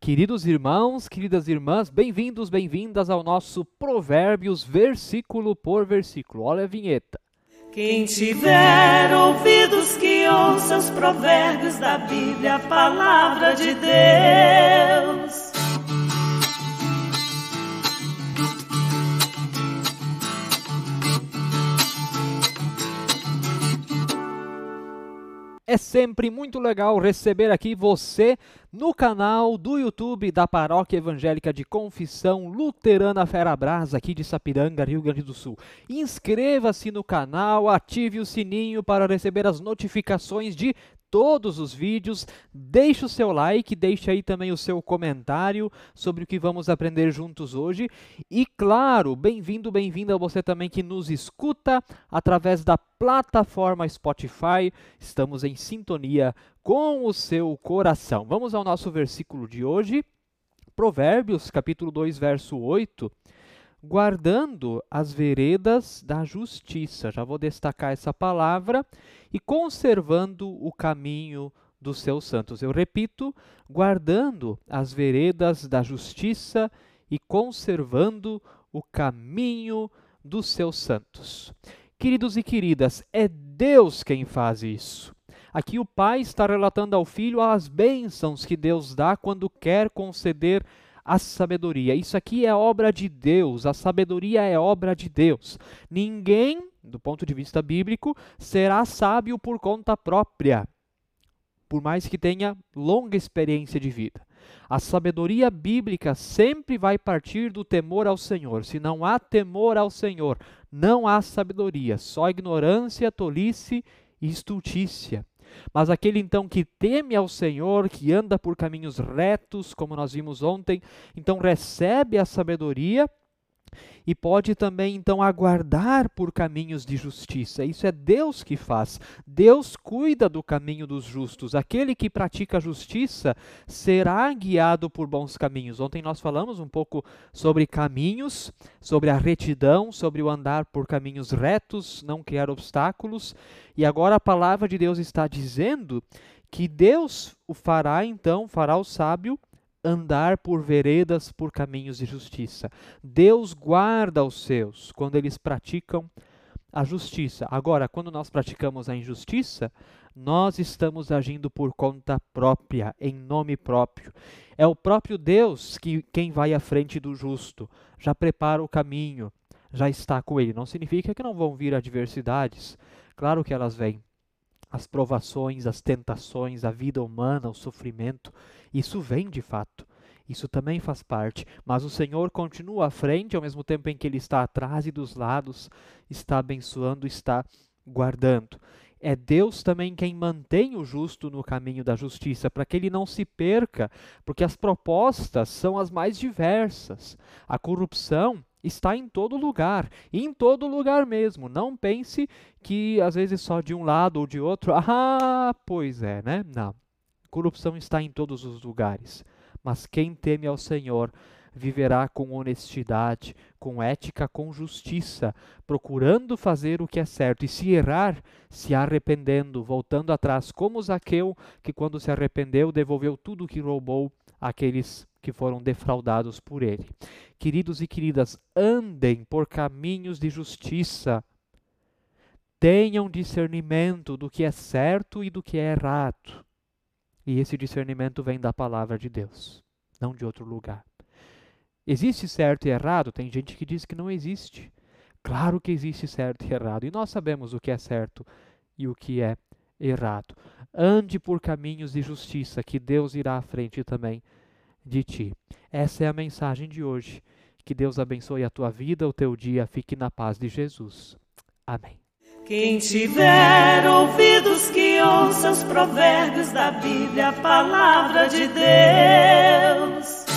Queridos irmãos, queridas irmãs, bem-vindos, bem-vindas ao nosso Provérbios, versículo por versículo. Olha a vinheta. Quem tiver ouvidos que ouça os provérbios da Bíblia, a palavra de Deus. É sempre muito legal receber aqui você no canal do YouTube da Paróquia Evangélica de Confissão Luterana Ferabras, aqui de Sapiranga, Rio Grande do Sul. Inscreva-se no canal, ative o sininho para receber as notificações de todos os vídeos. Deixe o seu like, deixe aí também o seu comentário sobre o que vamos aprender juntos hoje. E claro, bem-vindo, bem-vinda você também que nos escuta através da plataforma Spotify. Estamos em sintonia com o seu coração. Vamos ao nosso versículo de hoje. Provérbios, capítulo 2, verso 8 guardando as veredas da justiça. Já vou destacar essa palavra e conservando o caminho dos seus santos. Eu repito, guardando as veredas da justiça e conservando o caminho dos seus santos. Queridos e queridas, é Deus quem faz isso. Aqui o pai está relatando ao filho as bênçãos que Deus dá quando quer conceder a sabedoria. Isso aqui é obra de Deus, a sabedoria é obra de Deus. Ninguém, do ponto de vista bíblico, será sábio por conta própria, por mais que tenha longa experiência de vida. A sabedoria bíblica sempre vai partir do temor ao Senhor. Se não há temor ao Senhor, não há sabedoria, só ignorância, tolice e estultícia. Mas aquele então que teme ao Senhor, que anda por caminhos retos, como nós vimos ontem, então recebe a sabedoria e pode também então aguardar por caminhos de justiça. Isso é Deus que faz. Deus cuida do caminho dos justos. Aquele que pratica a justiça será guiado por bons caminhos. Ontem nós falamos um pouco sobre caminhos, sobre a retidão, sobre o andar por caminhos retos, não criar obstáculos. E agora a palavra de Deus está dizendo que Deus o fará então, fará o sábio andar por veredas, por caminhos de justiça. Deus guarda os seus quando eles praticam a justiça. Agora, quando nós praticamos a injustiça, nós estamos agindo por conta própria, em nome próprio. É o próprio Deus que quem vai à frente do justo, já prepara o caminho, já está com ele. Não significa que não vão vir adversidades. Claro que elas vêm as provações, as tentações, a vida humana, o sofrimento, isso vem de fato. Isso também faz parte, mas o Senhor continua à frente, ao mesmo tempo em que Ele está atrás e dos lados, está abençoando, está guardando. É Deus também quem mantém o justo no caminho da justiça, para que ele não se perca, porque as propostas são as mais diversas. A corrupção está em todo lugar, em todo lugar mesmo. Não pense que às vezes só de um lado ou de outro. Ah, pois é, né? Não. Corrupção está em todos os lugares. Mas quem teme ao Senhor viverá com honestidade, com ética, com justiça, procurando fazer o que é certo e se errar, se arrependendo, voltando atrás, como Zaqueu, que quando se arrependeu devolveu tudo o que roubou àqueles que foram defraudados por ele. Queridos e queridas, andem por caminhos de justiça. Tenham discernimento do que é certo e do que é errado. E esse discernimento vem da palavra de Deus, não de outro lugar. Existe certo e errado? Tem gente que diz que não existe. Claro que existe certo e errado, e nós sabemos o que é certo e o que é errado. Ande por caminhos de justiça, que Deus irá à frente também de ti. Essa é a mensagem de hoje. Que Deus abençoe a tua vida, o teu dia. Fique na paz de Jesus. Amém. Quem tiver ouvidos que ouça os provérbios da Bíblia, a palavra de Deus.